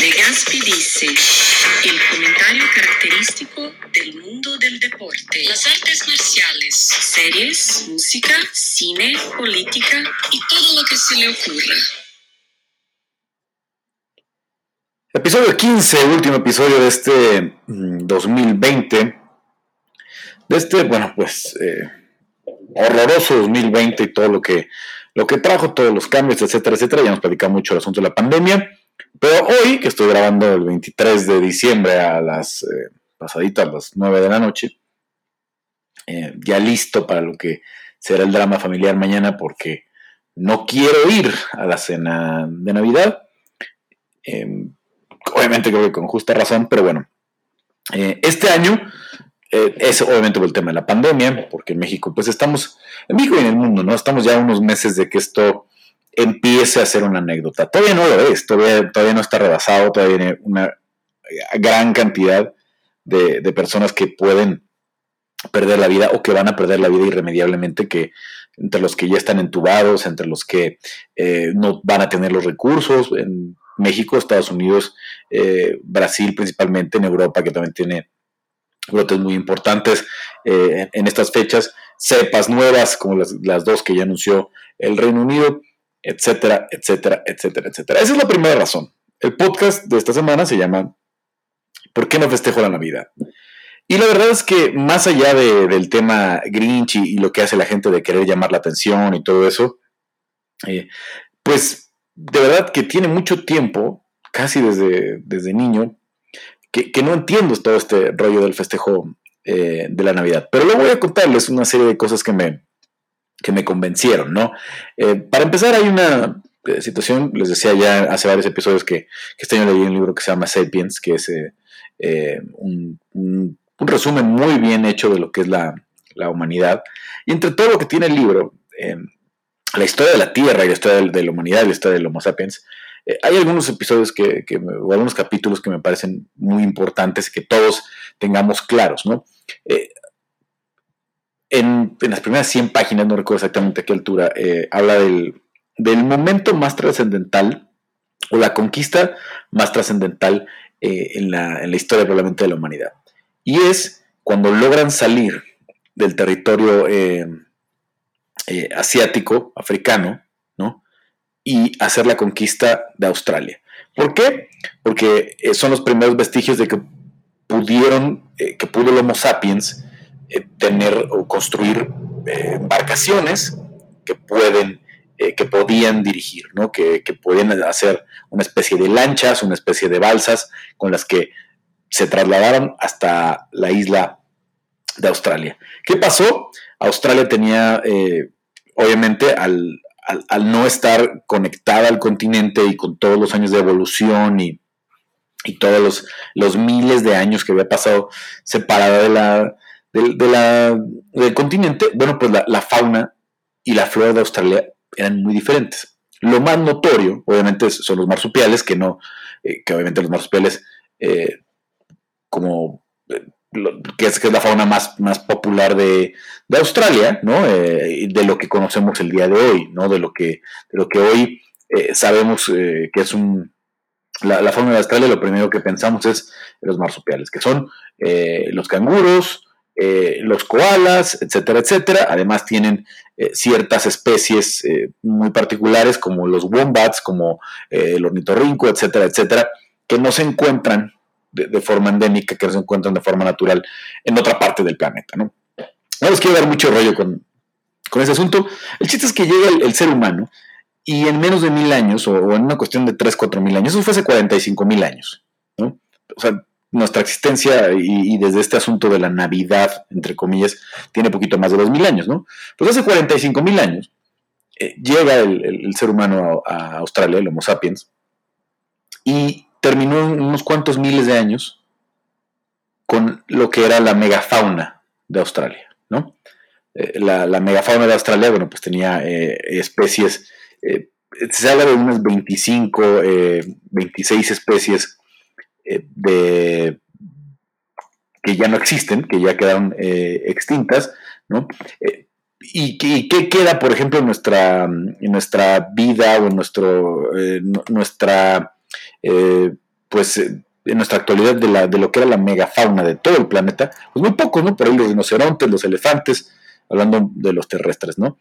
De Gaspi dice, el comentario característico del mundo del deporte, las artes marciales, series, música, cine, política y todo lo que se le ocurra. Episodio 15, último episodio de este 2020. Mm, de este, bueno, pues eh, horroroso 2020 y todo lo que, lo que trajo, todos los cambios, etcétera, etcétera. Ya nos platicamos mucho el asunto de la pandemia. Pero hoy, que estoy grabando el 23 de diciembre a las eh, pasaditas, las 9 de la noche, eh, ya listo para lo que será el drama familiar mañana porque no quiero ir a la cena de Navidad. Em, obviamente creo que con justa razón, pero bueno, eh, este año es obviamente por el tema de la pandemia, porque en México, pues estamos, en México y en el mundo, ¿no? Estamos ya unos meses de que esto empiece a ser una anécdota. Todavía no lo es, todavía, todavía no está rebasado, todavía hay una gran cantidad de, personas que pueden perder la vida o que van a perder la vida irremediablemente, que entre los que ya están entubados, entre los que eh, no van a tener los recursos, en México, Estados Unidos, eh, Brasil principalmente, en Europa, que también tiene brotes muy importantes eh, en estas fechas, cepas nuevas como las dos que ya anunció el Reino Unido etcétera, etcétera, etcétera, etcétera. Esa es la primera razón. El podcast de esta semana se llama ¿Por qué no festejo la Navidad? Y la verdad es que más allá del tema Grinch y, lo que hace la gente de querer llamar la atención y todo eso, eh, pues de verdad que tiene mucho tiempo, casi desde, desde niño, que, no entiendo todo este rollo del festejo eh, de la Navidad. Pero luego voy a contarles una serie de cosas que me, que me convencieron, ¿no? Eh, para empezar, hay una eh, situación, les decía ya hace varios episodios que, que este año leí un libro que se llama Sapiens, que es eh, un, resumen muy bien hecho de lo que es la, humanidad. Y entre todo lo que tiene el libro, la historia de la Tierra y la historia de, la humanidad la historia del Homo sapiens, hay algunos episodios que, o algunos capítulos que me parecen muy importantes que todos tengamos claros, ¿no? En, las primeras 100 páginas, no recuerdo exactamente a qué altura, eh, habla del, momento más trascendental o la conquista más trascendental eh, en, la, historia probablemente de la humanidad. Y es cuando logran salir del territorio eh, asiático, africano, ¿no? y hacer la conquista de Australia. ¿Por qué? Porque son los primeros vestigios de que pudieron, que pudo el Homo sapiens eh, tener o construir eh, embarcaciones que pueden eh, que podían dirigir, ¿no? que, que, podían hacer una especie de lanchas, una especie de balsas con las que se trasladaron hasta la isla de Australia. ¿Qué pasó? Australia tenía, obviamente, al, al, no estar conectada al continente y con todos los años de evolución y, y todos los, los, miles de años que había pasado separada de la, del, del continente, bueno, pues la, fauna y la flora de Australia eran muy diferentes. Lo más notorio, obviamente, son los marsupiales, que no, eh, que obviamente los marsupiales, eh, como eh, que, es, que, es, la fauna más, más popular de, de Australia, ¿no? de lo que conocemos el día de hoy, ¿no? De lo que, de lo que hoy sabemos que es un, la, fauna de Australia, lo primero que pensamos es los marsupiales, que son los canguros, eh, los koalas, etcétera, etcétera. Además tienen eh, ciertas especies eh, muy particulares como los wombats, como el ornitorrinco, etcétera, etcétera, que no se encuentran de, forma endémica, que no se encuentran de forma natural en otra parte del planeta. No, no les quiero dar mucho rollo con, ese asunto. El chiste es que llega el, ser humano y en menos de mil años, o, en una cuestión de 3, 4 mil años, eso fue hace 45 mil años. ¿no? O sea, nuestra existencia y, desde este asunto de la Navidad, entre comillas, tiene poquito más de 2.000 años, ¿no? Pues hace 45.000 años eh, llega el, ser humano a, Australia, el Homo sapiens, y terminó unos cuantos miles de años con lo que era la megafauna de Australia, ¿no? Eh, la, megafauna de Australia, bueno, pues tenía eh, especies, se habla de unas 25, 26 especies de, que ya no existen, que ya quedaron eh, extintas, ¿no? Eh, ¿Y qué, queda, por ejemplo, en nuestra, en nuestra vida o en nuestro, nuestra pues en nuestra actualidad de, lo que era la megafauna de todo el planeta, pues muy pocos, ¿no? Por ahí los rinocerontes, los elefantes, hablando de los terrestres, ¿no?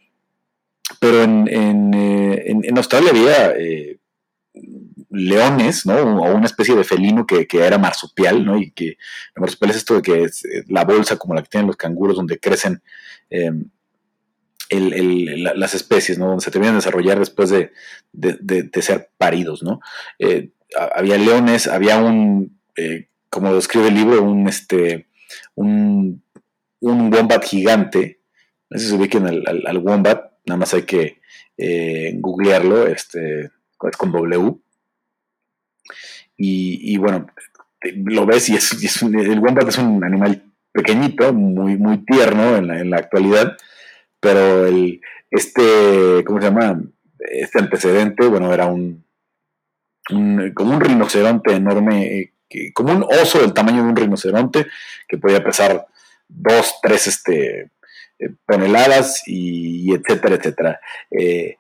Pero en, en, Australia había leones, ¿no? O una especie de felino que, era marsupial, ¿no? Y que el marsupial es esto de que es eh, la bolsa como la que tienen los canguros donde crecen em, las especies, ¿no? Donde se terminan de desarrollar después de, ser paridos, ¿no? Eh, había leones, había un, eh, como describe el libro, un, este, un, wombat gigante, no sé si se ubiquen al, al, wombat, nada más hay que googlearlo, este, es con W, y, bueno, lo ves y es, el wombat es un animal pequeñito, muy, muy tierno en la, actualidad, pero el, este, ¿cómo se llama? Este antecedente, bueno, era un, como un rinoceronte enorme, como un oso del tamaño de un rinoceronte, que podía pesar dos, tres este, eh, toneladas y, etcétera, etcétera. Eh,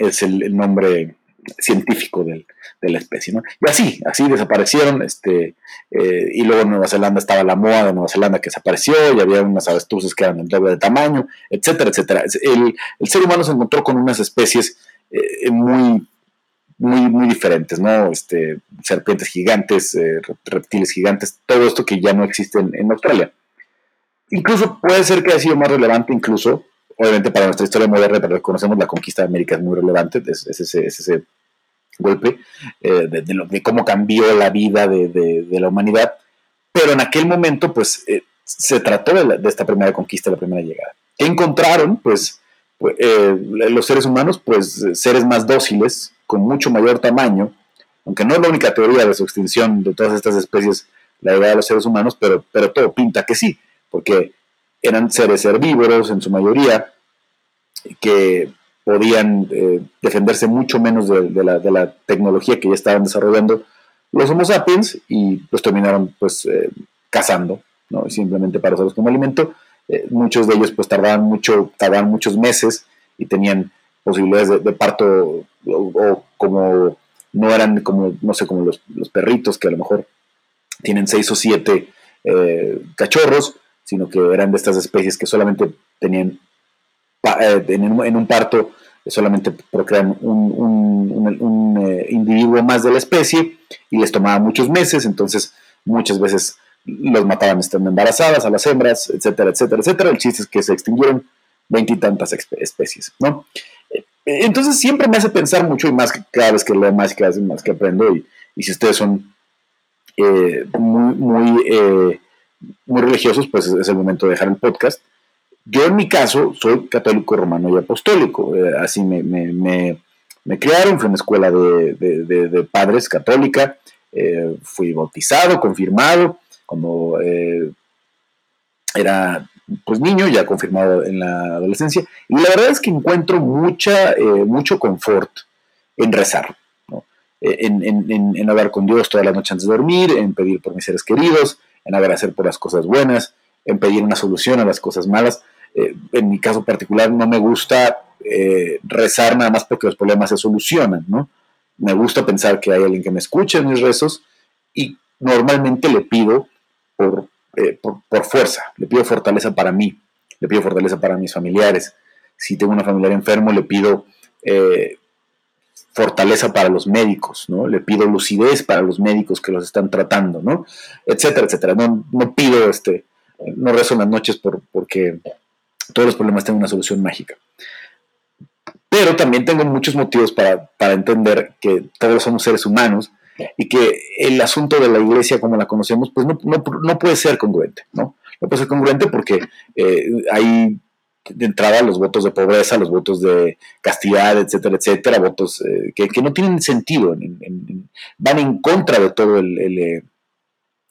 es el nombre científico de la especie, ¿no? Y así, así desaparecieron, este, eh, y luego en Nueva Zelanda estaba la moa de Nueva Zelanda que desapareció, y había unas avestruces que eran del doble de tamaño, etcétera, etcétera. El, ser humano se encontró con unas especies eh, muy, muy, muy diferentes, ¿no? Este, serpientes gigantes, eh, reptiles gigantes, todo esto que ya no existe en, Australia. Incluso puede ser que haya sido más relevante incluso obviamente para nuestra historia moderna, pero reconocemos la conquista de América es muy relevante, es, ese, ese, golpe eh, de, cómo cambió la vida de, la humanidad, pero en aquel momento pues eh, se trató de, esta primera conquista, la primera llegada. ¿Qué encontraron? Pues, pues eh, los seres humanos, pues seres más dóciles, con mucho mayor tamaño, aunque no es la única teoría de su extinción de todas estas especies, la llegada de los seres humanos, pero, pero todo pinta que sí, porque eran seres herbívoros en su mayoría, que podían eh, defenderse mucho menos de, la, tecnología que ya estaban desarrollando los Homo sapiens y pues terminaron pues eh, cazando, ¿no? simplemente para usarlos como alimento. Eh, muchos de ellos pues tardaban mucho, tardaban muchos meses y tenían posibilidades de, parto o, como no eran como, no sé, como los, los, perritos que a lo mejor tienen seis o siete cachorros, sino que eran de estas especies que solamente tenían eh, en, un parto solamente procrean un, eh, individuo más de la especie y les tomaba muchos meses, entonces muchas veces los mataban estando embarazadas a las hembras, etcétera, etcétera, etcétera. El chiste es que se extinguieron veintitantas especies, ¿no? Eh, entonces siempre me hace pensar mucho y más cada vez que leo más y cada vez más que aprendo y, si ustedes son muy muy religiosos, pues es el momento de dejar el podcast. Yo en mi caso soy católico romano y apostólico, eh, así me, me, me, criaron, fui a una escuela de, de, padres católica, eh, fui bautizado, confirmado, como eh, era pues niño, ya confirmado en la adolescencia, y la verdad es que encuentro mucha, mucho confort en rezar, en, en, en hablar con Dios toda la noche antes de dormir, en pedir por mis seres queridos, en agradecer por las cosas buenas, en pedir una solución a las cosas malas. Eh, en mi caso particular no me gusta eh, rezar nada más porque los problemas se solucionan, ¿no? Me gusta pensar que hay alguien que me escuche en mis rezos y normalmente le pido por, eh, por, fuerza, le pido fortaleza para mí, le pido fortaleza para mis familiares. Si tengo una familiar enfermo, le pido fortaleza para los médicos, ¿no? Le pido lucidez para los médicos que los están tratando, ¿no? Etcétera, etcétera. No, no pido, este, no rezo en las noches por, porque todos los problemas tienen una solución mágica. Pero también tengo muchos motivos para, entender que todos somos seres humanos y que el asunto de la iglesia como la conocemos, pues no, no, puede ser congruente, ¿no? No puede ser congruente porque eh, hay de entrada los votos de pobreza, los votos de castidad, etcétera, etcétera, votos eh, que, no tienen sentido, van en contra de todo el, eh,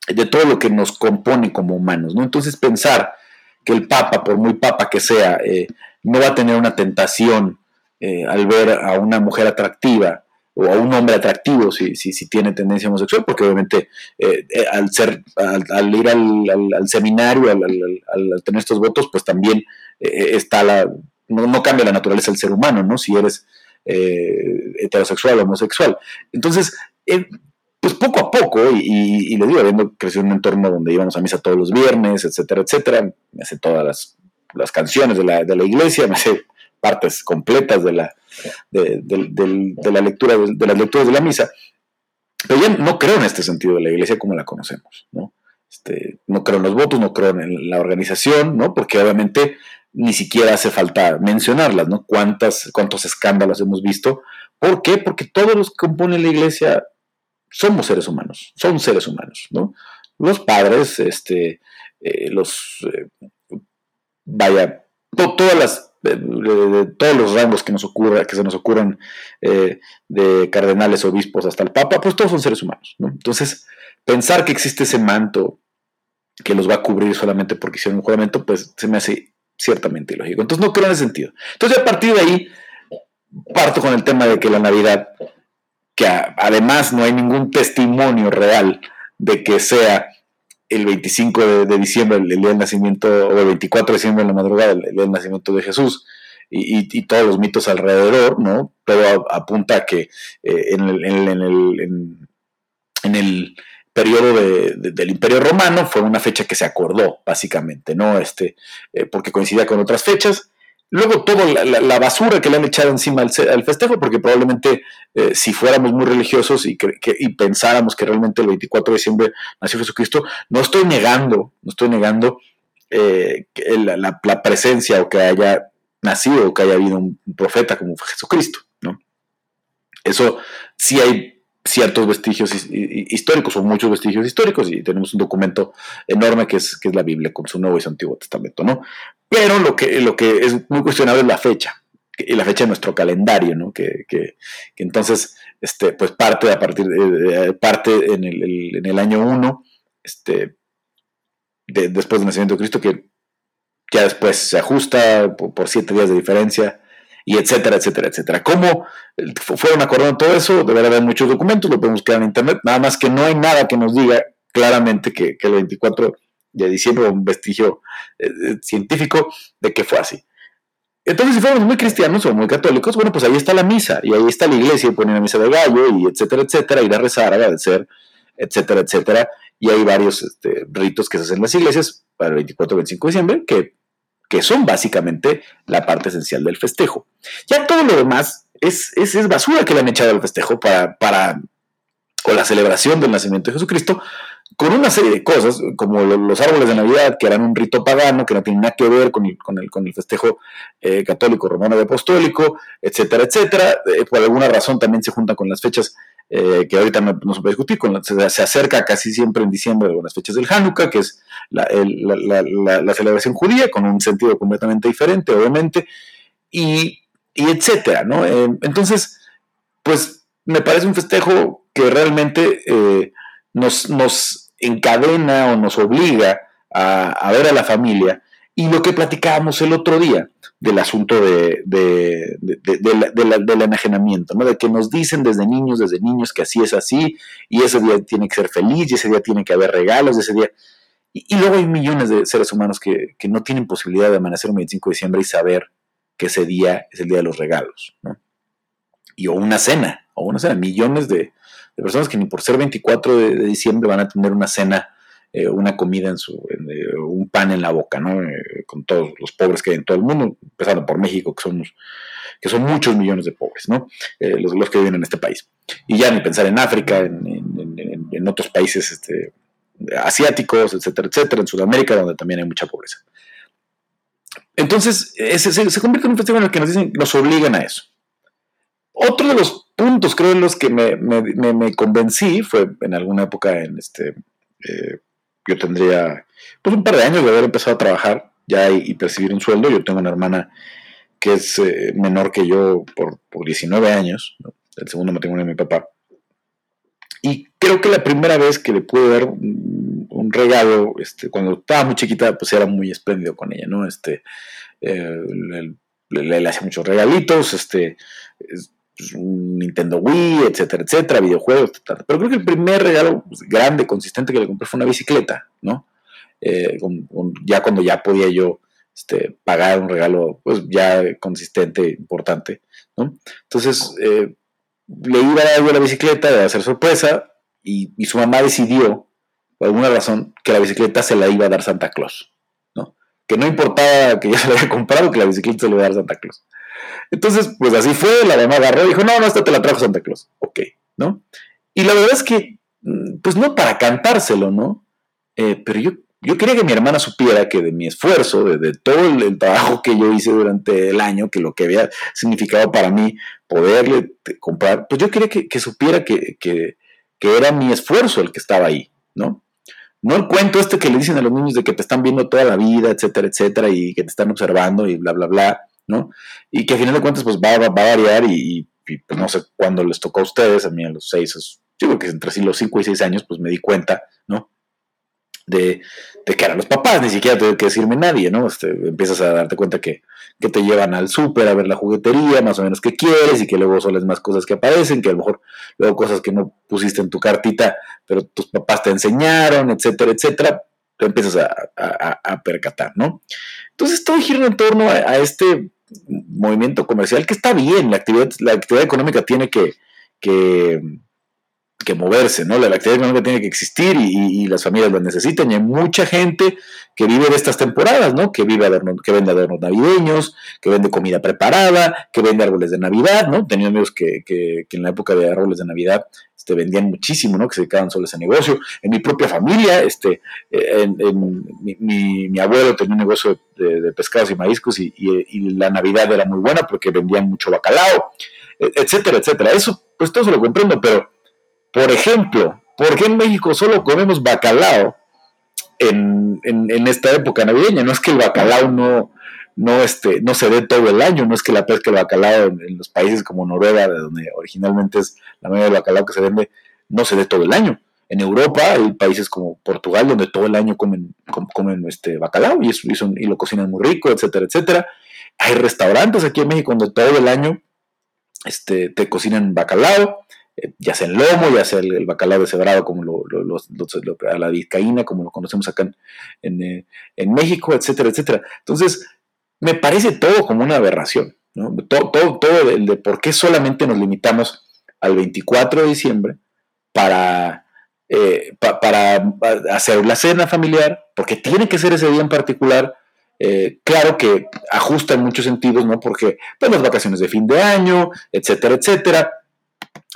de todo lo que nos compone como humanos, ¿no? Entonces pensar que el Papa, por muy Papa que sea, eh, no va a tener una tentación al ver a una mujer atractiva o a un hombre atractivo si, si, si tiene tendencia homosexual, porque obviamente al ser, al, ir al, seminario, al, tener estos votos, pues también eh, está la, no, cambia la naturaleza del ser humano, ¿no? Si eres eh, heterosexual o homosexual. Entonces, eh, pues poco a poco, y, le digo, habiendo crecido en un entorno donde íbamos a misa todos los viernes, etcétera, etcétera, me sé todas las, las canciones de la, de la, iglesia, me sé partes completas de la, de, la lectura, de, las lecturas de la misa, pero yo no creo en este sentido de la iglesia como la conocemos, ¿no? Este, no creo en los votos, no creo en la organización, ¿no? Porque obviamente ni siquiera hace falta mencionarlas, ¿no? ¿Cuántas, ¿Cuántos escándalos hemos visto? ¿Por qué? Porque todos los que componen la iglesia somos seres humanos, son seres humanos, ¿no? Los padres, este, eh, los, eh, vaya, todas las, eh, todos los rangos que nos ocurra, que se nos ocurran, de cardenales, obispos hasta el papa, pues todos son seres humanos, ¿no? Entonces, pensar que existe ese manto que los va a cubrir solamente porque hicieron un juramento, pues se me hace ciertamente ilógico. Entonces no creo en ese sentido. Entonces a partir de ahí parto con el tema de que la Navidad que además no hay ningún testimonio real de que sea el 25 de, diciembre, el, día del nacimiento, o el 24 de diciembre en la madrugada, el, día del nacimiento de Jesús, y, todos los mitos alrededor, ¿no? Pero apunta a que eh, en, el, en, el, periodo del Imperio Romano fue una fecha que se acordó, básicamente, ¿no? Este, eh, porque coincidía con otras fechas, Luego toda la, basura que le han echado encima al, festejo, porque probablemente eh, si fuéramos muy religiosos y, pensáramos que realmente el 24 de diciembre nació Jesucristo, no estoy negando, no estoy negando eh, la, presencia o que haya nacido o que haya habido un profeta como Jesucristo, ¿no? Eso sí hay ciertos vestigios históricos o muchos vestigios históricos y tenemos un documento enorme que es, que es la Biblia con su Nuevo y su Antiguo Testamento, ¿no? Pero lo que, lo que es muy cuestionable es la fecha y la fecha de nuestro calendario, ¿no? Que, que, entonces, este, pues parte a partir de, parte en el, en el año 1, este, después del nacimiento de Cristo, que ya después se ajusta por, por siete días de diferencia, y etcétera, etcétera, etcétera. ¿Cómo fueron acordando todo eso? Deberá haber muchos documentos, lo podemos quedar en internet, nada más que no hay nada que nos diga claramente que, el 24 de diciembre, un vestigio eh, eh, científico de que fue así. Entonces, si fuéramos muy cristianos o muy católicos, bueno, pues ahí está la misa, y ahí está la iglesia, y ponen la misa de gallo, y etcétera, etcétera, ir a rezar, agradecer, etcétera, etcétera, y hay varios este, ritos que se hacen en las iglesias para el 24 25 de diciembre que que son básicamente la parte esencial del festejo. Ya todo lo demás es, es, basura que le han echado al festejo para, para, o la celebración del nacimiento de Jesucristo, con una serie de cosas, como los árboles de Navidad, que eran un rito pagano, que no tienen nada que ver con el, con el, con el festejo eh, católico, romano y apostólico, etcétera, etcétera. Eh, por alguna razón también se juntan con las fechas eh, que ahorita no, se puede discutir, se, acerca casi siempre en diciembre con las fechas del Hanukkah, que es la, celebración judía, con un sentido completamente diferente, obviamente, y, etcétera, ¿no? Eh, entonces, pues me parece un festejo que realmente eh, nos, nos, encadena o nos obliga a, a ver a la familia y lo que platicábamos el otro día del asunto de, del enajenamiento, ¿no? de que nos dicen desde niños, desde niños que así es así, y ese día tiene que ser feliz, y ese día tiene que haber regalos, y ese día... Y, luego hay millones de seres humanos que, no tienen posibilidad de amanecer un 25 de diciembre y saber que ese día es el día de los regalos, ¿no? Y o una cena, o una cena, millones de, personas que ni por ser 24 de diciembre van a tener una cena eh, una comida en su, eh, un pan en la boca, ¿no? Eh, con todos los pobres que hay en todo el mundo, empezando por México, que somos, que son muchos millones de pobres, ¿no? Los, que viven en este país. Y ya ni pensar en África, en, otros países este, asiáticos, etcétera, etcétera, en Sudamérica, donde también hay mucha pobreza. Entonces, se, convierte en un festival en el que nos dicen, nos obligan a eso. Otro de los puntos, creo, en los que me, me, convencí fue en alguna época en este, yo tendría pues un par de años de haber empezado a trabajar ya y, percibir un sueldo. Yo tengo una hermana que es eh, menor que yo por, por 19 años, el segundo matrimonio de mi papá. Y creo que la primera vez que le pude dar un, regalo, este, cuando estaba muy chiquita, pues era muy espléndido con ella, ¿no? Este, eh, le, le, hacía muchos regalitos, este, pues, un Nintendo Wii, etcétera, etcétera, videojuegos, etcétera. Pero creo que el primer regalo pues, grande, consistente que le compré fue una bicicleta, ¿no? Eh, ya cuando ya podía yo este, pagar un regalo, pues ya consistente, importante, ¿no? Entonces, eh, le iba a dar la bicicleta, de hacer sorpresa, y, su mamá decidió, por alguna razón, que la bicicleta se la iba a dar Santa Claus, ¿no? Que no importaba que ya se la haya comprado, que la bicicleta se la iba a dar Santa Claus. Entonces, pues así fue, la mamá agarró y dijo, no, no, esta te la trajo Santa Claus. Ok, ¿no? Y la verdad es que, mm, pues no para cantárselo, ¿no? Eh, pero yo, yo quería que mi hermana supiera que de mi esfuerzo, de, todo el, trabajo que yo hice durante el año, que lo que había significado para mí poderle comprar, pues yo quería que, supiera que, que, era mi esfuerzo el que estaba ahí, ¿no? No el cuento este que le dicen a los niños de que te están viendo toda la vida, etcétera, etcétera, y que te están observando y bla, bla, bla, ¿no? Y que a final de cuentas pues va, va, a variar y, pues, no sé cuándo les tocó a ustedes, a mí a los seis, que entre los cinco y seis años pues me di cuenta, ¿no? De, que eran los papás, ni siquiera tuve que decirme nadie, ¿no? Este, empiezas a darte cuenta que, que te llevan al súper a ver la juguetería, más o menos que quieres, y que luego son las más cosas que aparecen, que a lo mejor luego cosas que no pusiste en tu cartita, pero tus papás te enseñaron, etcétera, etcétera, te empiezas a, percatar, ¿no? Entonces todo gira en torno a, este movimiento comercial que está bien, la actividad, la económica tiene que, que, moverse, ¿no? La, actividad económica tiene que existir y, las familias lo necesitan y hay mucha gente que vive de estas temporadas, ¿no? Que vive que vende adornos navideños, que vende comida preparada, que vende árboles de Navidad, ¿no? Tenía amigos que, que, que en la época de árboles de Navidad este, vendían muchísimo, ¿no? Que se dedicaban solo a ese negocio. En mi propia familia, este, en, mi, abuelo tenía un negocio de, pescados y mariscos y, la Navidad era muy buena porque vendían mucho bacalao, e, etcétera, etcétera. Eso, pues todo se lo comprendo, pero, por ejemplo, ¿por qué en México solo comemos bacalao en, esta época navideña? No es que el bacalao no, no, este, no se dé todo el año, no es que la pesca del bacalao en, los países como Noruega, de donde originalmente es la mayoría del bacalao que se vende, no se dé todo el año. En Europa hay países como Portugal donde todo el año comen, comen este bacalao y, y, lo cocinan muy rico, etcétera, etcétera. Hay restaurantes aquí en México donde todo el año este, te cocinan bacalao, eh, ya sea en lomo, ya sea el, bacalao deshebrado como lo, a la vizcaína, como lo conocemos acá en, eh, en México, etcétera, etcétera. Entonces, me parece todo como una aberración. ¿no? Todo, todo, todo el de por qué solamente nos limitamos al 24 de diciembre para, eh, para hacer la cena familiar, porque tiene que ser ese día en particular. Eh, claro que ajusta en muchos sentidos, ¿no? Porque pues, las vacaciones de fin de año, etcétera, etcétera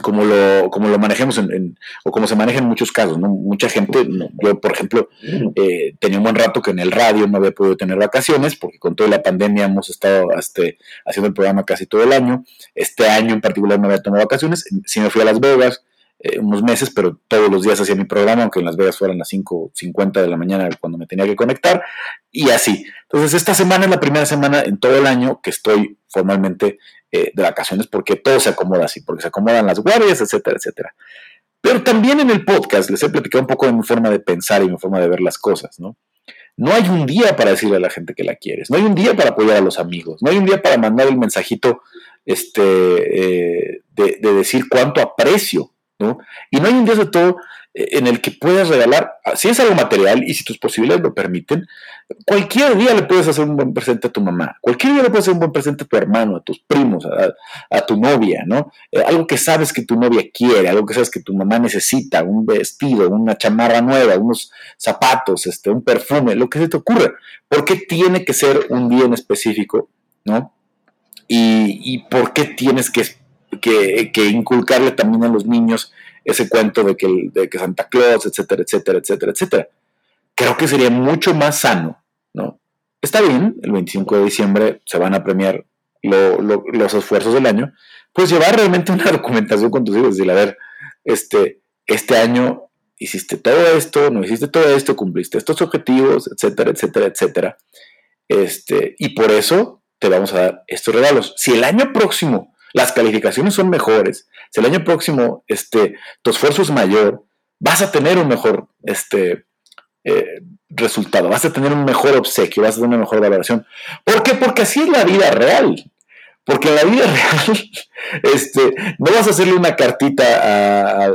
como lo, como lo manejemos en, o como se maneja en muchos casos, ¿no? Mucha gente, yo por ejemplo, eh, tenía un buen rato que en el radio no había podido tener vacaciones, porque con toda la pandemia hemos estado este, haciendo el programa casi todo el año. Este año en particular no había tomado vacaciones, sí me fui a Las Vegas, eh, unos meses, pero todos los días hacía mi programa, aunque en Las Vegas fueran las 5.50 de la mañana cuando me tenía que conectar, y así. Entonces, esta semana es la primera semana en todo el año que estoy formalmente eh, de vacaciones, porque todo se acomoda así, porque se acomodan las guardias, etcétera, etcétera. Pero también en el podcast les he platicado un poco de mi forma de pensar y mi forma de ver las cosas, ¿no? No hay un día para decirle a la gente que la quieres, no hay un día para apoyar a los amigos, no hay un día para mandar el mensajito este, eh, de, de decir cuánto aprecio y no hay un día de todo eh, en el que puedas regalar, ah, si es algo material y si tus posibilidades lo permiten, cualquier día le puedes hacer un buen presente a tu mamá, cualquier día le puedes hacer un buen presente a tu hermano, a tus primos, a, tu novia, ¿no? Eh, algo que sabes que tu novia quiere, algo que sabes que tu mamá necesita, un vestido, una chamarra nueva, unos zapatos, este, un perfume, lo que se te ocurra. ¿Por qué tiene que ser un día en específico, ¿no? Y, y por qué tienes que que, inculcarle también a los niños ese cuento de que, de que Santa Claus, etcétera, etcétera, etcétera, etcétera. Creo que sería mucho más sano, ¿no? Está bien, el 25 de diciembre se van a premiar los esfuerzos del año, pues llevar realmente una documentación con tus hijos, decir, a ver, este, este año hiciste todo esto, no hiciste todo esto, cumpliste estos objetivos, etcétera, etcétera, etcétera. Este, y por eso te vamos a dar estos regalos. Si el año próximo las calificaciones son mejores, si el año próximo este, tu esfuerzo es mayor, vas a tener un mejor este, eh, resultado, vas a tener un mejor obsequio, vas a tener una mejor valoración. ¿Por qué? Porque así es la vida real. Porque en la vida real, este, no vas a hacerle una cartita a,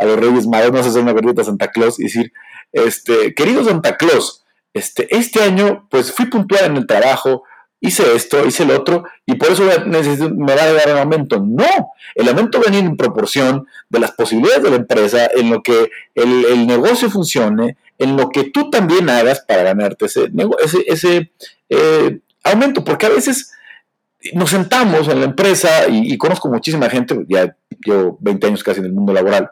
los Reyes Magos, no vas a hacer una cartita a Santa Claus y decir, este, querido Santa Claus, este, este año pues fui puntual en el trabajo, hice esto, hice el otro, y por eso me va a dar un aumento. No, el aumento va a venir en proporción de las posibilidades de la empresa, en lo que el, negocio funcione, en lo que tú también hagas para ganarte ese, ese, eh, aumento, porque a veces nos sentamos en la empresa y, conozco muchísima gente, ya llevo 20 años casi en el mundo laboral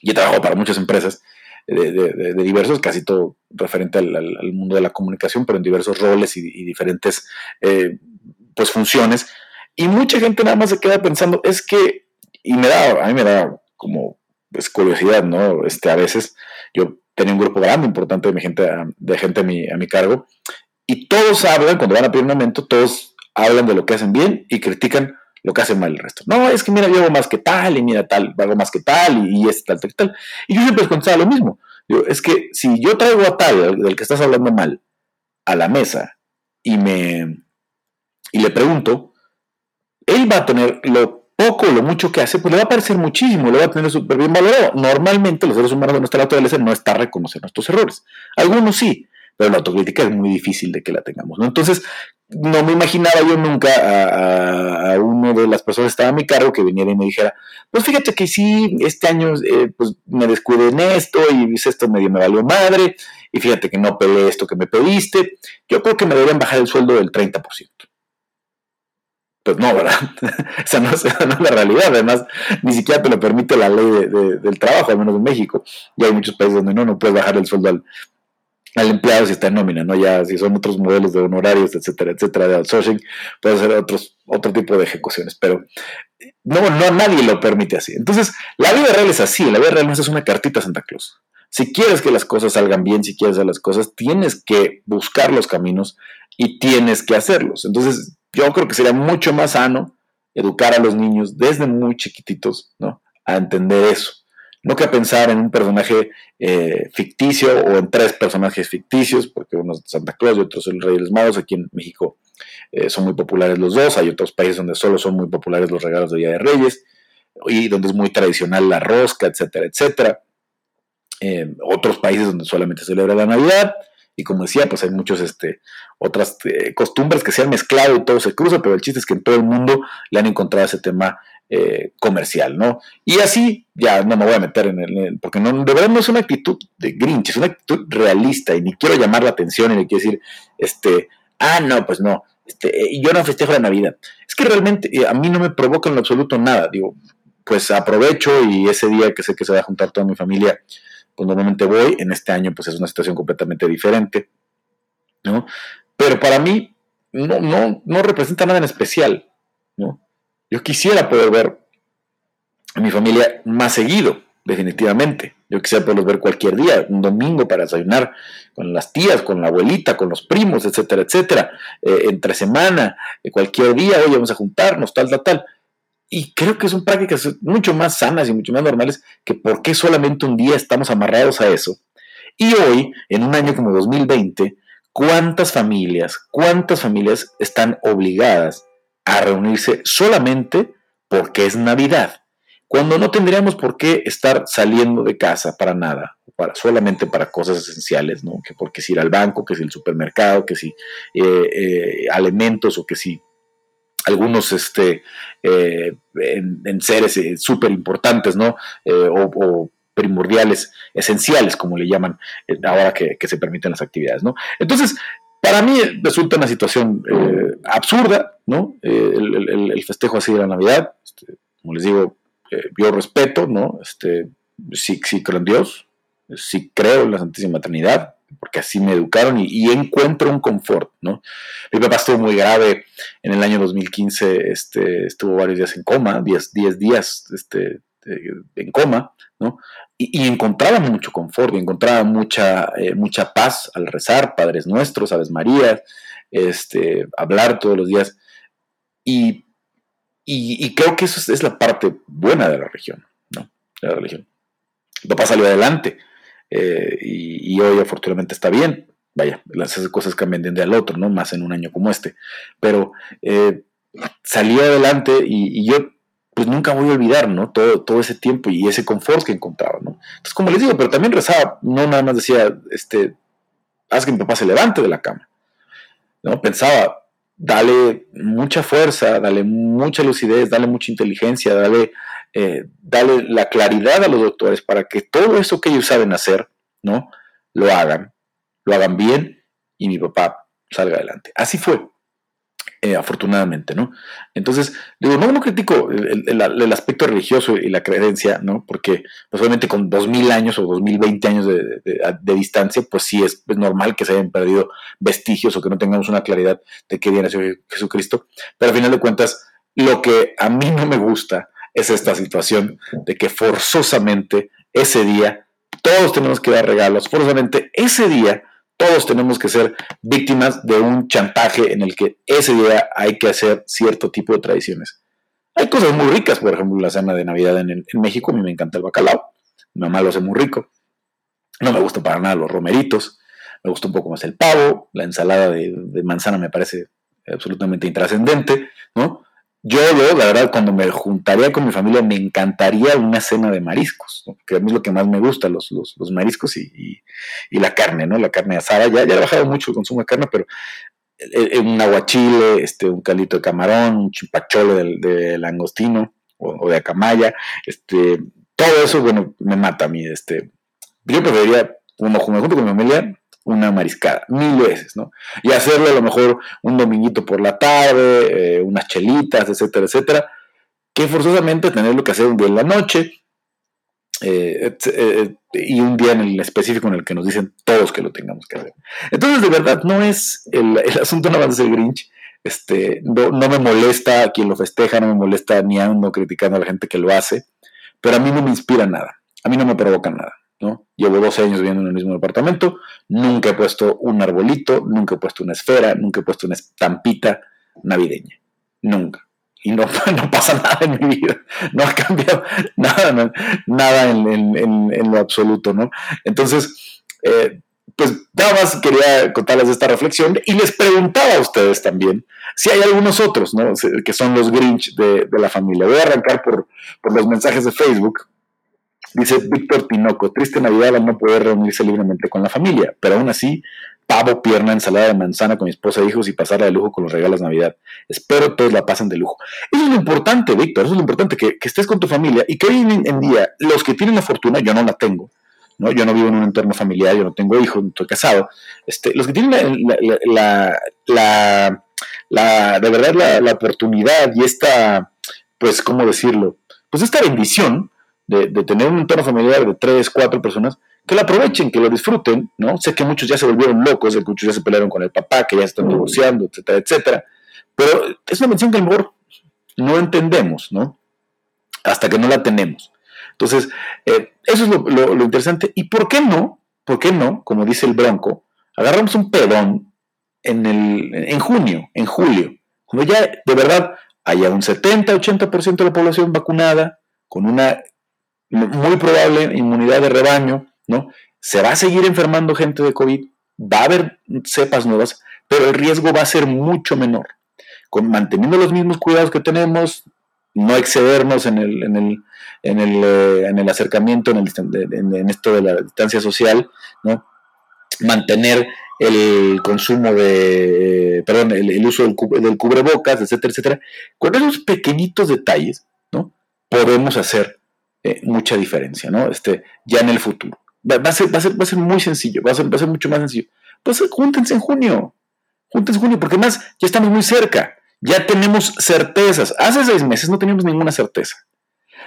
y he trabajado para muchas empresas de, diversos, casi todo referente al, mundo de la comunicación, pero en diversos roles y, diferentes eh, pues funciones. Y mucha gente nada más se queda pensando, es que, y me da, a mí me da como pues, curiosidad, ¿no? Este, a veces yo tenía un grupo grande, importante de, gente, de gente a mi, a mi cargo, y todos hablan, cuando van a pedir un aumento, todos hablan de lo que hacen bien y critican lo que hacen mal el resto. No, es que mira, yo hago más que tal, y mira tal, hago más que tal, y, es tal, tal, tal. Y yo siempre les contaba lo mismo. es que si yo traigo a tal, del que estás hablando mal, a la mesa, y me y le pregunto, él va a tener lo poco lo mucho que hace, pues le va a parecer muchísimo, le va a tener súper bien valorado. Normalmente los seres humanos de nuestra naturaleza no está a reconocer nuestros errores. Algunos sí, pero la autocrítica es muy difícil de que la tengamos. Entonces, no me imaginaba yo nunca a, a, uno de las personas que estaba a mi cargo que viniera y me dijera, pues fíjate que sí, este año eh, pues me descuidé en esto y esto medio me valió madre y fíjate que no peleé esto que me pediste, yo creo que me deberían bajar el sueldo del 30%. Pues no, ¿verdad? esa, no, es la realidad. Además, ni siquiera te lo permite la ley del trabajo, al menos en México. Y hay muchos países donde no, no puedes bajar el sueldo al, al empleado si está en nómina, ¿no? Ya si son otros modelos de honorarios, etcétera, etcétera, de outsourcing, puede ser otros, otro tipo de ejecuciones, pero no, no nadie lo permite así. Entonces, la vida real es así, la vida real no es una cartita Santa Claus. Si quieres que las cosas salgan bien, si quieres hacer las cosas, tienes que buscar los caminos y tienes que hacerlos. Entonces, yo creo que sería mucho más sano educar a los niños desde muy chiquititos, ¿no? A entender eso no que pensar en un personaje eh, ficticio o en tres personajes ficticios, porque uno es Santa Claus y otro es el Rey de los Magos. Aquí en México eh, son muy populares los dos. Hay otros países donde solo son muy populares los regalos de Día de Reyes y donde es muy tradicional la rosca, etcétera, etcétera. Eh, otros países donde solamente se celebra la Navidad. Y como decía, pues hay muchas este, otras costumbres que se han mezclado y todo se cruza, pero el chiste es que en todo el mundo le han encontrado ese tema eh, comercial, ¿no? Y así, ya no me voy a meter en el, porque no, de verdad no es una actitud de Grinch, es una actitud realista y ni quiero llamar la atención y ni quiero decir, este, ah, no, pues no, este, eh, yo no festejo la Navidad. Es que realmente eh, a mí no me provoca en lo absoluto nada, digo, pues aprovecho y ese día que sé que se va a juntar toda mi familia, pues normalmente voy, en este año pues es una situación completamente diferente, ¿no? Pero para mí no, no, no representa nada en especial, ¿no? Yo quisiera poder ver a mi familia más seguido, definitivamente. Yo quisiera poderlos ver cualquier día, un domingo para desayunar con las tías, con la abuelita, con los primos, etcétera, etcétera. Eh, entre semana, eh, cualquier día, hoy vamos a juntarnos, tal, tal, tal. Y creo que son prácticas mucho más sanas y mucho más normales que por qué solamente un día estamos amarrados a eso. Y hoy, en un año como 2020, ¿cuántas familias, cuántas familias están obligadas a reunirse solamente porque es Navidad, cuando no tendríamos por qué estar saliendo de casa para nada, para, solamente para cosas esenciales, ¿no? Que porque si ir al banco, que si el supermercado, que si eh, eh, alimentos o que si algunos este, eh, en, seres súper importantes, ¿no? O, primordiales, esenciales, como le llaman ahora que, que, se permiten las actividades, ¿no? Entonces, para mí resulta una situación eh, absurda, ¿no? Eh, el, festejo así de la Navidad, este, como les digo, eh, yo respeto, ¿no? Este, sí, sí creo en Dios, sí creo en la Santísima Trinidad, porque así me educaron y, encuentro un confort, ¿no? Mi papá estuvo muy grave en el año 2015, este, estuvo varios días en coma, 10 días este, en coma, ¿no? y, encontraba mucho confort, y encontraba mucha, eh, mucha paz al rezar, Padres Nuestros, Aves Marías, este, hablar todos los días. Y, y, creo que eso es, la parte buena de la religión, ¿no? De la religión. Papá salió adelante eh, y, hoy afortunadamente está bien. Vaya, las cosas cambian de un día al otro, ¿no? Más en un año como este. Pero eh, salió adelante y, y yo pues nunca voy a olvidar, ¿no? Todo, todo ese tiempo y ese confort que encontraba, ¿no? Entonces, como les digo, pero también rezaba, no nada más decía, este, haz que mi papá se levante de la cama, ¿no? Pensaba, dale mucha fuerza, dale mucha lucidez, dale mucha inteligencia, dale, eh, dale la claridad a los doctores para que todo eso que ellos saben hacer, ¿no? Lo hagan, lo hagan bien y mi papá salga adelante. Así fue. Eh, afortunadamente, ¿no? Entonces, digo, no, critico el, aspecto religioso y la creencia, ¿no? Porque, pues obviamente con 2000 años o 2020 años de, distancia, pues sí es, normal que se hayan perdido vestigios o que no tengamos una claridad de qué día nació Jesucristo, pero al final de cuentas, lo que a mí no me gusta es esta situación de que forzosamente ese día todos tenemos que dar regalos, forzosamente ese día todos tenemos que ser víctimas de un chantaje en el que ese día hay que hacer cierto tipo de tradiciones. Hay cosas muy ricas, por ejemplo, la cena de Navidad en, México, a mí me encanta el bacalao, mi mamá lo hace muy rico. No me gusta para nada los romeritos, me gusta un poco más el pavo, la ensalada de, de manzana me parece absolutamente intrascendente, ¿no? Yo, la verdad, cuando me juntaría con mi familia, me encantaría una cena de mariscos, que a mí es lo que más me gusta, los, los, mariscos y, la carne, ¿no? La carne asada. Ya, ya he bajado mucho el consumo de carne, pero un aguachile, este, un calito de camarón, un chipacholo de, langostino o, de acamaya, este, todo eso, bueno, me mata a mí. Este, yo preferiría, como me junto con mi familia, una mariscada, mil veces, ¿no? Y hacerlo a lo mejor un dominguito por la tarde, eh, unas chelitas, etcétera, etcétera, que forzosamente tenerlo que hacer un día en la noche eh, eh, y un día en el específico en el que nos dicen todos que lo tengamos que hacer. Entonces, de verdad, no es el, asunto no va a ser Grinch, este, no, no, me molesta a quien lo festeja, no me molesta ni ando criticando a la gente que lo hace, pero a mí no me inspira nada, a mí no me provoca nada. ¿No? Llevo 12 años viviendo en el mismo departamento, nunca he puesto un arbolito, nunca he puesto una esfera, nunca he puesto una estampita navideña, nunca. Y no, no pasa nada en mi vida, no ha cambiado nada, nada en, lo absoluto, ¿no? Entonces, eh, pues nada más quería contarles esta reflexión y les preguntaba a ustedes también si hay algunos otros, ¿no? Que son los Grinch de, la familia. Voy a arrancar por, por los mensajes de Facebook. Dice Víctor Tinoco, triste Navidad al no poder reunirse libremente con la familia, pero aún así, pavo, pierna, ensalada de manzana con mi esposa e hijos y pasarla de lujo con los regalos de Navidad. Espero todos la pasen de lujo. Eso es lo importante, Víctor, eso es lo importante, que, estés con tu familia y que hoy en, día los que tienen la fortuna, yo no la tengo, ¿no? Yo no vivo en un entorno familiar, yo no tengo hijos, no estoy casado. Este, los que tienen la, la, la de verdad la, oportunidad y esta, pues, ¿cómo decirlo? Pues esta bendición de, tener un entorno familiar de tres, cuatro personas, que lo aprovechen, que lo disfruten, ¿no? Sé que muchos ya se volvieron locos, que muchos ya se pelearon con el papá, que ya se están divorciando, etcétera, etcétera. Pero es una mención que a lo mejor no entendemos, ¿no? Hasta que no la tenemos. Entonces, eh, eso es lo, interesante. ¿Y por qué no? ¿Por qué no? Como dice el Bronco, agarramos un pedón en, el, en junio, en julio, cuando ya de verdad haya un 70, 80% de la población vacunada, con una muy probable inmunidad de rebaño, ¿no? Se va a seguir enfermando gente de COVID, va a haber cepas nuevas, pero el riesgo va a ser mucho menor. Con, manteniendo los mismos cuidados que tenemos, no excedernos en el, en el, en el, eh, en el acercamiento, en, el, en, esto de la distancia social, ¿no? mantener el consumo de, perdón, el, uso del, del, cubrebocas, etcétera, etcétera. Con esos pequeñitos detalles, ¿no? Podemos hacer eh, mucha diferencia, ¿no? Este, ya en el futuro. Va, a ser, va, a ser, va a ser muy sencillo, va a ser, va a ser mucho más sencillo. Pues júntense en junio, júntense en junio, porque más ya estamos muy cerca, ya tenemos certezas. Hace seis meses no teníamos ninguna certeza.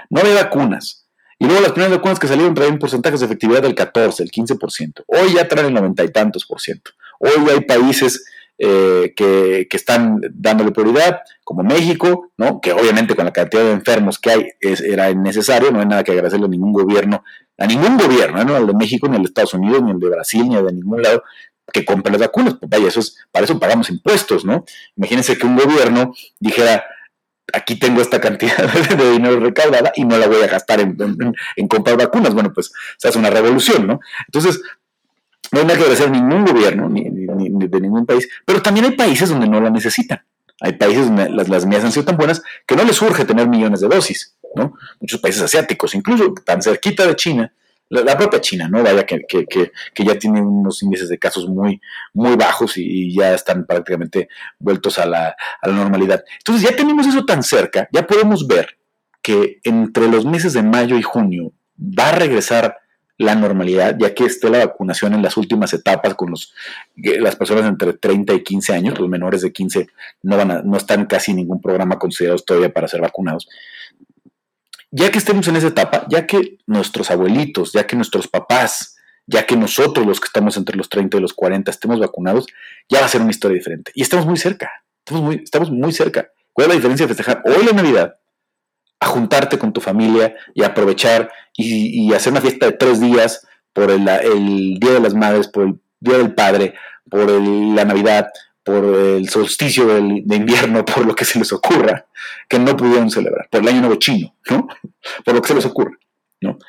No había vacunas. Y luego las primeras vacunas que salieron traían porcentajes de efectividad del 14, el 15%. Hoy ya traen el noventa y tantos por ciento. Hoy hay países eh, que, están dándole prioridad, como México, ¿no? que obviamente con la cantidad de enfermos que hay era necesario, no hay nada que agradecerle a ningún gobierno, a ningún gobierno, no al de México, ni al de Estados Unidos, ni al de Brasil, ni al de ningún lado, que compre las vacunas. Pues vaya, eso es, para eso pagamos impuestos, ¿no? Imagínense que un gobierno dijera, aquí tengo esta cantidad de dinero recaudada y no la voy a gastar en, en comprar vacunas. Bueno, pues se hace una revolución, ¿no? Entonces, no hay nada que agradecer a ningún gobierno, ni, de ningún país, pero también hay países donde no la necesitan. Hay países donde las, las han sido tan buenas que no les urge tener millones de dosis, ¿no? Muchos países asiáticos, incluso tan cerquita de China, la, propia China, ¿no? Vaya que, ya tiene unos índices de casos muy, muy bajos y, ya están prácticamente vueltos a la, a la normalidad. Entonces ya tenemos eso tan cerca, ya podemos ver que entre los meses de mayo y junio va a regresar la normalidad, ya que esté la vacunación en las últimas etapas con los, las personas entre 30 y 15 años, los menores de 15 no, van a, no están casi en ningún programa considerados todavía para ser vacunados. Ya que estemos en esa etapa, ya que nuestros abuelitos, ya que nuestros papás, ya que nosotros los que estamos entre los 30 y los 40 estemos vacunados, ya va a ser una historia diferente. Y estamos muy cerca, estamos muy, estamos muy cerca. ¿Cuál es la diferencia de festejar hoy la Navidad a juntarte con tu familia y aprovechar y, hacer una fiesta de tres días por el, Día de las Madres, por el Día del Padre, por la Navidad, por el solsticio de invierno, por lo que se les ocurra, que no pudieron celebrar, por el Año Nuevo Chino, ¿no? Por lo que se les ocurra, ¿no?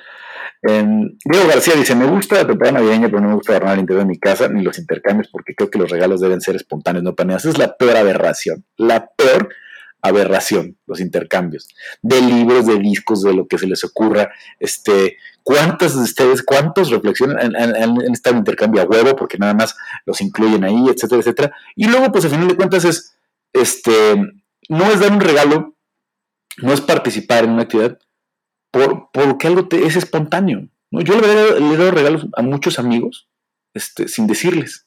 Diego García dice, me gusta la temporada navideña, pero no me gusta adornar el interior de mi casa ni los intercambios porque creo que los regalos deben ser espontáneos, no planeados. Es la peor aberración, la peor aberración, los intercambios, de libros, de discos, de lo que se les ocurra. Este, ¿Cuántos de ustedes, cuántos reflexionan en, este intercambio a huevo? Porque nada más los incluyen ahí, etcétera, etcétera. Y luego, pues al final de cuentas es, este, no es dar un regalo, no es participar en una actividad, por, porque algo es espontáneo. ¿no? Yo le he, dado regalos a muchos amigos, este, sin decirles,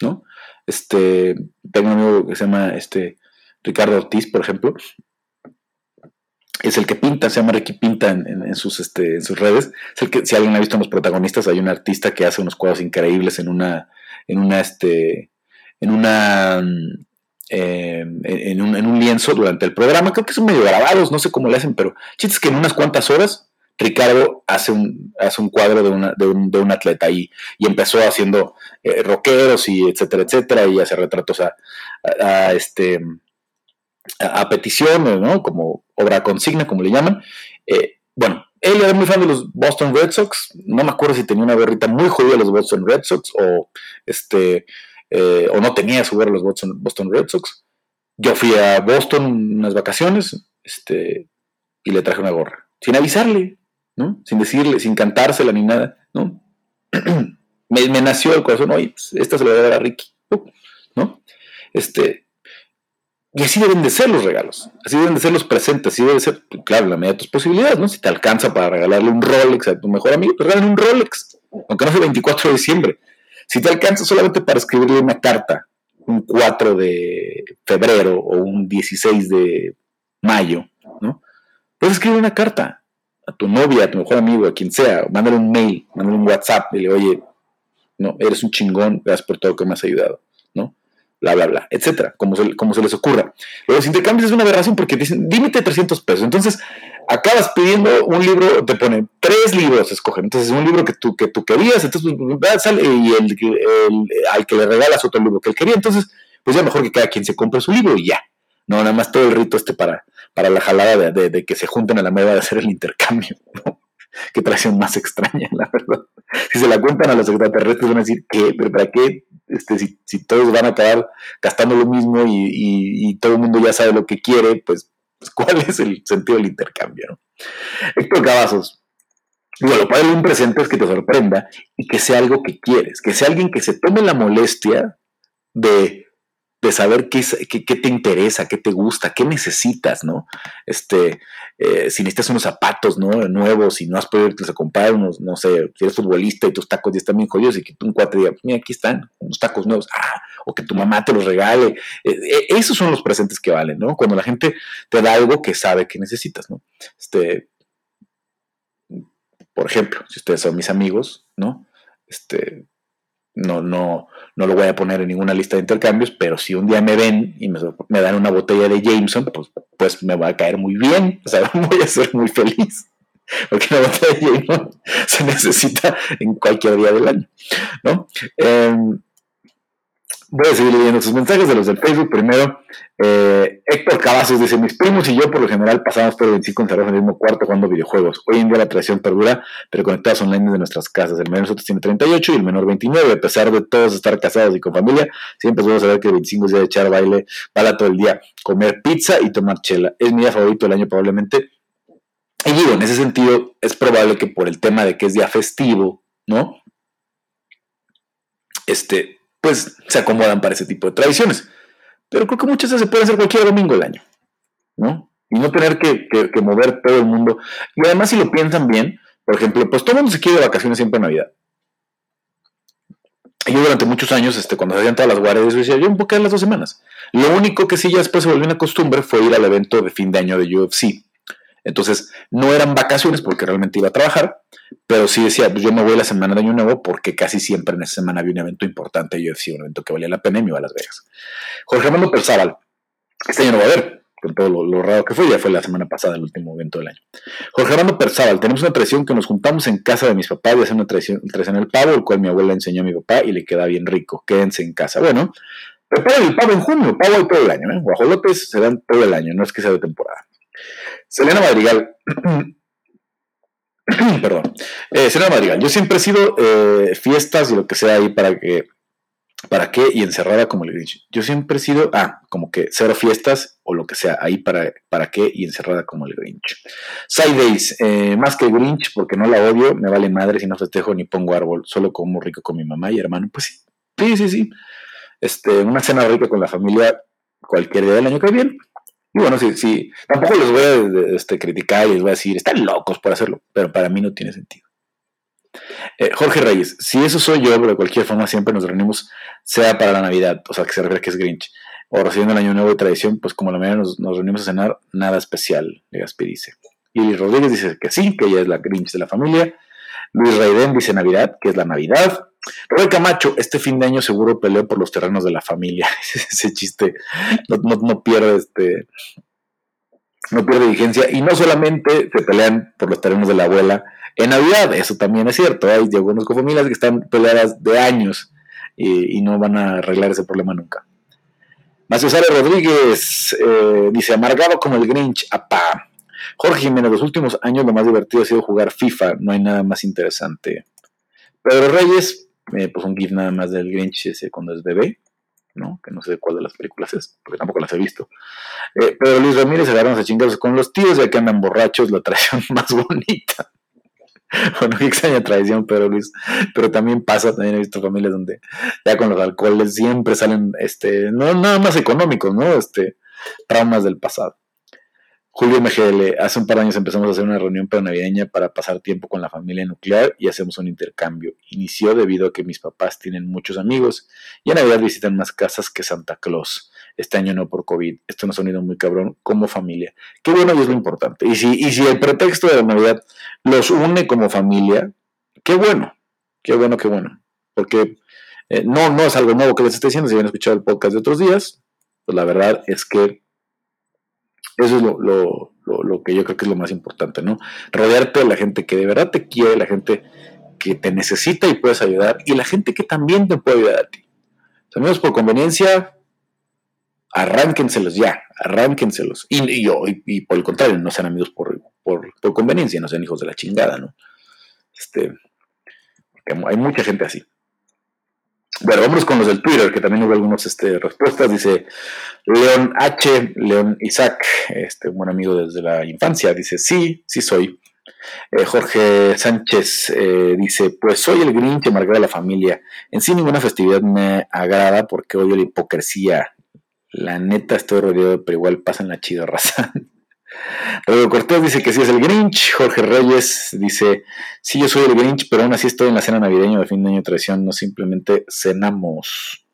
¿no? Este, tengo un amigo que se llama, este, Ricardo Ortiz, por ejemplo, es el que pinta, se llama Ricky Pinta en, sus, este, en sus redes. Es el que, si alguien ha visto en los protagonistas, hay un artista que hace unos cuadros increíbles en una, en una, este, en una, eh, en, un, lienzo durante el programa. Creo que son medio grabados, no sé cómo le hacen, pero chistes que en unas cuantas horas Ricardo hace un, hace un cuadro de, una, de, un, de un atleta y, y empezó haciendo eh, rockeros y etcétera, etcétera, y hace retratos a, a este a, petición, ¿no? Como obra consigna, como le llaman. Eh, bueno, él era muy fan de los Boston Red Sox. No me acuerdo si tenía una berrita muy jodida los Boston Red Sox o este eh, o no tenía su gorra los Boston, Boston Red Sox. Yo fui a Boston unas vacaciones este, y le traje una gorra. Sin avisarle, ¿no? Sin decirle, sin cantársela ni nada, ¿no? me, me, nació el corazón, oye, pues, esta se la voy a dar a Ricky, ¿no? Este, y así deben de ser los regalos, así deben de ser los presentes, así debe ser, claro, la medida de tus posibilidades, ¿no? Si te alcanza para regalarle un Rolex a tu mejor amigo, pues regalen un Rolex, aunque no sea el 24 de diciembre. Si te alcanza solamente para escribirle una carta, un 4 de febrero o un 16 de mayo, ¿no? Puedes escribir una carta a tu novia, a tu mejor amigo, a quien sea, mándale un mail, mándale un WhatsApp, dile, oye, no, eres un chingón, gracias por todo que me has ayudado bla, bla, bla, etcétera, como se, como se les ocurra. Los intercambios es una aberración porque dicen, dímete 300 pesos. Entonces, acabas pidiendo un libro, te ponen tres libros, escogen. Entonces, un libro que tú, que tú querías, entonces pues, sale y el, al que le regalas otro libro que él quería. Entonces, pues ya mejor que cada quien se compre su libro y ya. No, nada más todo el rito este para, para la jalada de, de, que se junten a la medida de hacer el intercambio. ¿no? Qué traición más extraña, la verdad. Si se la cuentan a los extraterrestres van a decir, ¿qué? ¿Pero para qué? Este, si, todos van a acabar gastando lo mismo y, todo el mundo ya sabe lo que quiere, pues, pues, ¿cuál es el sentido del intercambio? ¿no? Héctor Cavazos, bueno, para un presente es que te sorprenda y que sea algo que quieres, que sea alguien que se tome la molestia de de saber qué, qué, te interesa, qué te gusta, qué necesitas, ¿no? Este, eh, si necesitas unos zapatos ¿no? nuevos y no has podido irte a comprar unos, no sé, si eres futbolista y tus tacos ya están bien jodidos y que tú un cuate diga, mira, aquí están, unos tacos nuevos, ah, o que tu mamá te los regale. Eh, eh, esos son los presentes que valen, ¿no? Cuando la gente te da algo que sabe que necesitas, ¿no? Este, por ejemplo, si ustedes son mis amigos, ¿no? Este, no, no, no lo voy a poner en ninguna lista de intercambios, pero si un día me ven y me, dan una botella de Jameson, pues, pues me va a caer muy bien, o sea, voy a ser muy feliz, porque la botella de Jameson se necesita en cualquier día del año, ¿no? Em, Voy a seguir leyendo sus mensajes de los del Facebook. Primero, eh, Héctor Cavazos dice: Mis primos y yo, por lo general, pasamos por el 25 encerrados en el mismo cuarto jugando videojuegos. Hoy en día la tradición perdura, pero conectados online desde nuestras casas. El menor nosotros tiene 38 y el menor 29. A pesar de todos estar casados y con familia, siempre a saber que el 25 es día de echar baile para todo el día, comer pizza y tomar chela. Es mi día favorito del año, probablemente Y digo, en ese sentido, es probable que por el tema de que es día festivo, ¿no? Este, pues se acomodan para ese tipo de tradiciones. Pero creo que muchas veces se pueden hacer cualquier domingo del año, ¿no? Y no tener que, mover todo el mundo. Y además, si lo piensan bien, por ejemplo, pues todo el mundo se quiere de vacaciones siempre en Navidad. Y yo durante muchos años, este, cuando se hacían todas las guardias, yo decía, yo un poco de las dos semanas. Lo único que sí ya después se volvió una costumbre fue ir al evento de fin de año de UFC. Entonces, no eran vacaciones porque realmente iba a trabajar, pero sí decía, pues yo me voy la semana de Año Nuevo porque casi siempre en esa semana había un evento importante de UFC, un evento que valía la pena y me iba a Las Vegas. Jorge Armando Perzábal, este año no va a haber, con todo lo, raro que fue, ya fue la semana pasada el último evento del año. Jorge Armando Perzábal, tenemos una tradición que nos juntamos en casa de mis papás y hacemos una tradición, tradición el pavo, el cual mi abuela enseñó a mi papá y le queda bien rico. Quédense en casa. Bueno, preparen el pavo en junio, pavo todo el año, ¿eh? Guajolotes se dan todo el año, no es que sea de temporada. Selena Madrigal. Perdón. Eh, Selena Madrigal. Yo siempre he sido eh, fiestas y lo que sea ahí para que. ¿Para qué? Y encerrada como el Grinch. Yo siempre he sido, ah, como que cero fiestas o lo que sea, ahí para, para qué y encerrada como el Grinch. Side Days, eh, más que el Grinch, porque no la odio, me vale madre si no festejo ni pongo árbol, solo como rico con mi mamá y hermano. Pues sí, sí, sí, sí. Este, una cena rica con la familia cualquier día del año que viene. Y bueno, sí, sí, tampoco les voy a este, criticar y les voy a decir, están locos por hacerlo, pero para mí no tiene sentido. Eh, Jorge Reyes, si eso soy yo, pero de cualquier forma siempre nos reunimos, sea para la Navidad, o sea, que se refiere que es Grinch, o recibiendo el Año Nuevo de tradición, pues como la mayoría nos, nos reunimos a cenar, nada especial, Legaspi dice. Y Rodríguez dice que sí, que ella es la Grinch de la familia. Luis Raiden dice Navidad, que es la Navidad. Roberto Camacho, este fin de año seguro peleó por los terrenos de la familia. Ese chiste no, pierde este. No pierde vigencia. Y no solamente se pelean por los terrenos de la abuela en Navidad, eso también es cierto. Hay algunas familias que están peleadas de años y, no van a arreglar ese problema nunca. Macio Rodríguez eh, dice: amargado como el Grinch, apá. Jorge Jiménez, los últimos años lo más divertido ha sido jugar FIFA, no hay nada más interesante. Pedro Reyes, eh, pues un GIF nada más del Grinch ese cuando es bebé, ¿no? Que no sé cuál de las películas es, porque tampoco las he visto. Eh, Pedro Luis Ramírez agarramos a chingados con los tíos, ya que andan borrachos, la traición más bonita. bueno, qué extraña tradición, Pedro Luis, pero también pasa, también he visto familias donde ya con los alcoholes siempre salen, este, no nada más económicos, ¿no? Este, traumas del pasado. Julio MGL, hace un par de años empezamos a hacer una reunión navideña para pasar tiempo con la familia nuclear y hacemos un intercambio. Inició debido a que mis papás tienen muchos amigos y en Navidad visitan más casas que Santa Claus. Este año no por COVID. Esto nos ha unido muy cabrón como familia. Qué bueno y es lo importante. Y si, el pretexto de la Navidad los une como familia, qué bueno. Qué bueno, qué bueno. Porque eh, no, no es algo nuevo que les esté diciendo. Si habían escuchado el podcast de otros días, pues la verdad es que eso es lo, que yo creo que es lo más importante, ¿no? Rodearte de la gente que de verdad te quiere, la gente que te necesita y puedes ayudar, y la gente que también te puede ayudar a ti. Amigos por conveniencia, arránquenselos ya, arránquenselos. Y, y, y, por el contrario, no sean amigos por, por, conveniencia, no sean hijos de la chingada, ¿no? Este, hay mucha gente así. Bueno, vamos con los del Twitter, que también hubo algunas este, respuestas. Dice León H, León Isaac, este, un buen amigo desde la infancia, dice, sí, sí soy. Eh, Jorge Sánchez eh, dice, pues soy el Grinch amargado de la familia. En sí ninguna festividad me agrada porque odio la hipocresía. La neta estoy rodeado, pero igual pasan la chida raza. Rodrigo Cortés dice que sí es el Grinch. Jorge Reyes dice, sí, yo soy el Grinch, pero aún así estoy en la cena navideña de fin de año tradición, no simplemente cenamos.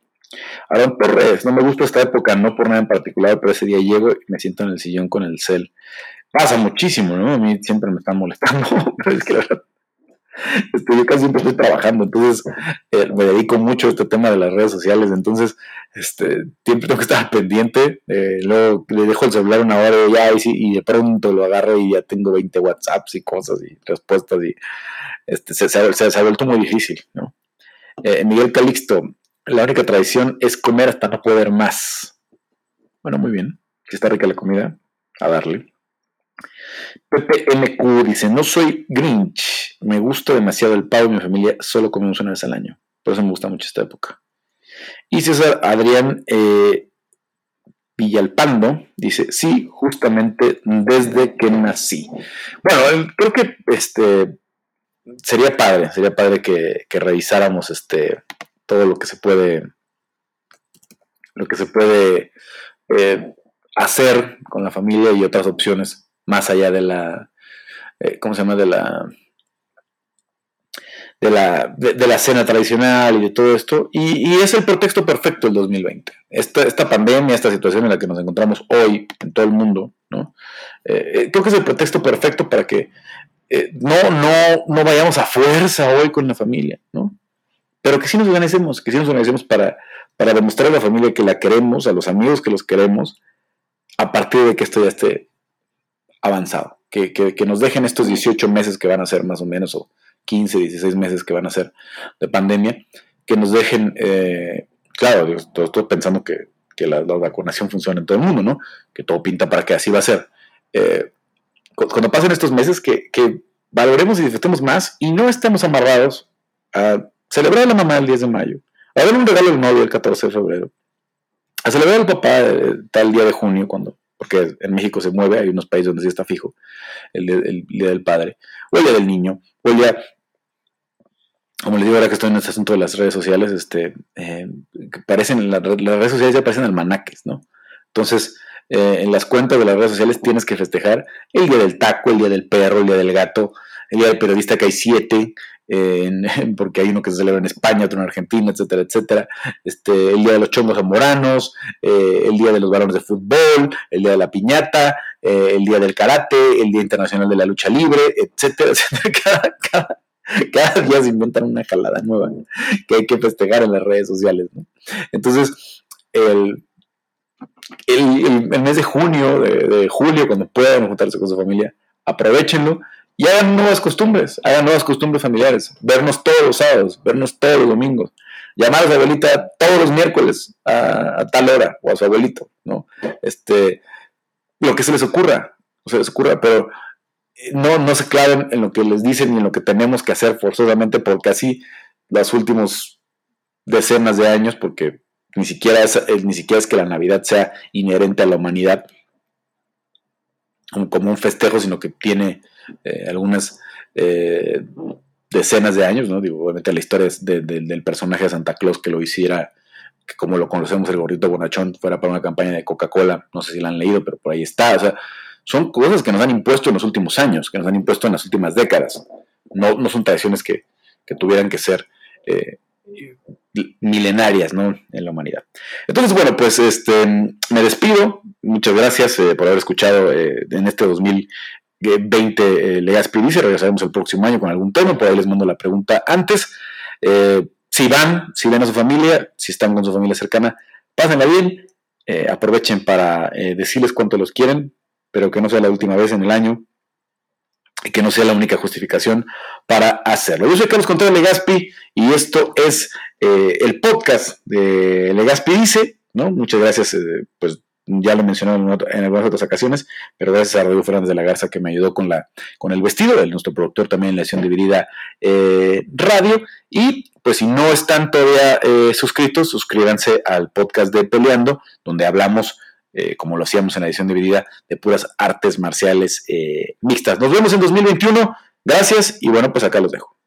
Aaron Torres, no me gusta esta época, no por nada en particular, pero ese día llego y me siento en el sillón con el cel. Pasa muchísimo, ¿no? A mí siempre me están molestando, pero es que la verdad este, yo casi siempre estoy trabajando, entonces eh, me dedico mucho a este tema de las redes sociales, entonces este, siempre tengo que estar pendiente, eh, luego le dejo el celular una hora y ya, y, y, de pronto lo agarro y ya tengo 20 WhatsApps y cosas y respuestas y este, se, se, ha vuelto muy difícil, ¿no? Eh, Miguel Calixto, la única tradición es comer hasta no poder más. Bueno, muy bien, si está rica la comida, a darle. PPMQ dice, no soy Grinch, me gusta demasiado el pavo mi familia solo comemos una vez al año. Por eso me gusta mucho esta época. Y César Adrián, eh, Villalpando dice, sí, justamente desde que nací. Bueno, creo que este sería padre, sería padre que, revisáramos este todo lo que se puede lo que se puede eh, hacer con la familia y otras opciones más allá de la eh, ¿cómo se llama? de la de la, de, la cena tradicional y de todo esto. Y, es el pretexto perfecto el 2020. Esta, esta pandemia, esta situación en la que nos encontramos hoy en todo el mundo, ¿no? Eh, eh, creo que es el pretexto perfecto para que no, no, no vayamos a fuerza hoy con la familia, ¿no? Pero que sí nos organicemos, que sí nos organicemos para, para demostrar a la familia que la queremos, a los amigos que los queremos, a partir de que esto ya esté avanzado. Que, que, que nos dejen estos 18 meses que van a ser más o menos, o 15, 16 meses que van a ser de pandemia, que nos dejen, eh, claro, estoy pensando que, la, vacunación funciona en todo el mundo, ¿no? Que todo pinta para que así va a ser. Eh, cuando pasen estos meses, que, valoremos y disfrutemos más y no estemos amarrados a celebrar a la mamá el 10 de mayo, a dar un regalo al novio el 14 de febrero, a celebrar al papá eh, tal día de junio, cuando porque en México se mueve, hay unos países donde sí está fijo, el, día del padre, o el día del niño, o el día como les digo ahora que estoy en este asunto de las redes sociales, este, eh, parecen, las redes sociales ya parecen almanaques, ¿no? Entonces, eh, en las cuentas de las redes sociales tienes que festejar el día del taco, el día del perro, el día del gato, el día del periodista que hay siete, porque hay uno que se celebra en España, otro en Argentina, etcétera, etcétera. Este, el día de los chongos zamoranos, eh, el día de los balones de fútbol, el día de la piñata, el día del karate, el día internacional de la lucha libre, etcétera, etcétera. Cada, día se inventan una jalada nueva que hay que festejar en las redes sociales. Entonces, el, el, mes de junio, de, julio, cuando puedan juntarse con su familia, aprovechenlo y hagan nuevas costumbres, hagan nuevas costumbres familiares, vernos todos los sábados, vernos todos los domingos, llamar a su abuelita todos los miércoles a, tal hora, o a su abuelito, ¿no? Este, lo que se les ocurra, se les ocurra, pero no, no se claven en lo que les dicen ni en lo que tenemos que hacer forzosamente, porque así las últimas decenas de años, porque ni siquiera es, ni siquiera es que la Navidad sea inherente a la humanidad como un festejo, sino que tiene eh, algunas eh, decenas de años, ¿no? Digo, obviamente la historia es del personaje de Santa Claus que lo hiciera, que como lo conocemos, el gordito bonachón, fuera para una campaña de Coca-Cola, no sé si la han leído, pero por ahí está, o sea, son cosas que nos han impuesto en los últimos años, que nos han impuesto en las últimas décadas. No, no son tradiciones que, tuvieran que ser eh, milenarias ¿no? en la humanidad. Entonces, bueno, pues este, me despido. Muchas gracias eh, por haber escuchado eh, en este 2020 Legazpi dice. Regresaremos el próximo año con algún tema. Por ahí les mando la pregunta antes. si van, si ven a su familia, si están con su familia cercana, pásenla bien. aprovechen para decirles cuánto los quieren, pero que no sea la última vez en el año y que no sea la única justificación para hacerlo. Yo soy Carlos Contreras Legaspi y esto es eh, el podcast de Legaspi Dice, ¿no? Muchas gracias, eh, pues ya lo mencioné en, algunas otras ocasiones, pero gracias a Rodrigo Fernández de la Garza que me ayudó con, la, con el vestido, de nuestro productor también en la edición dividida eh, radio. Y pues si no están todavía suscritos, suscríbanse al podcast de Peleando, donde hablamos eh, como lo hacíamos en la edición dividida, de puras artes marciales eh, mixtas. Nos vemos en 2021. Gracias y bueno, pues acá los dejo.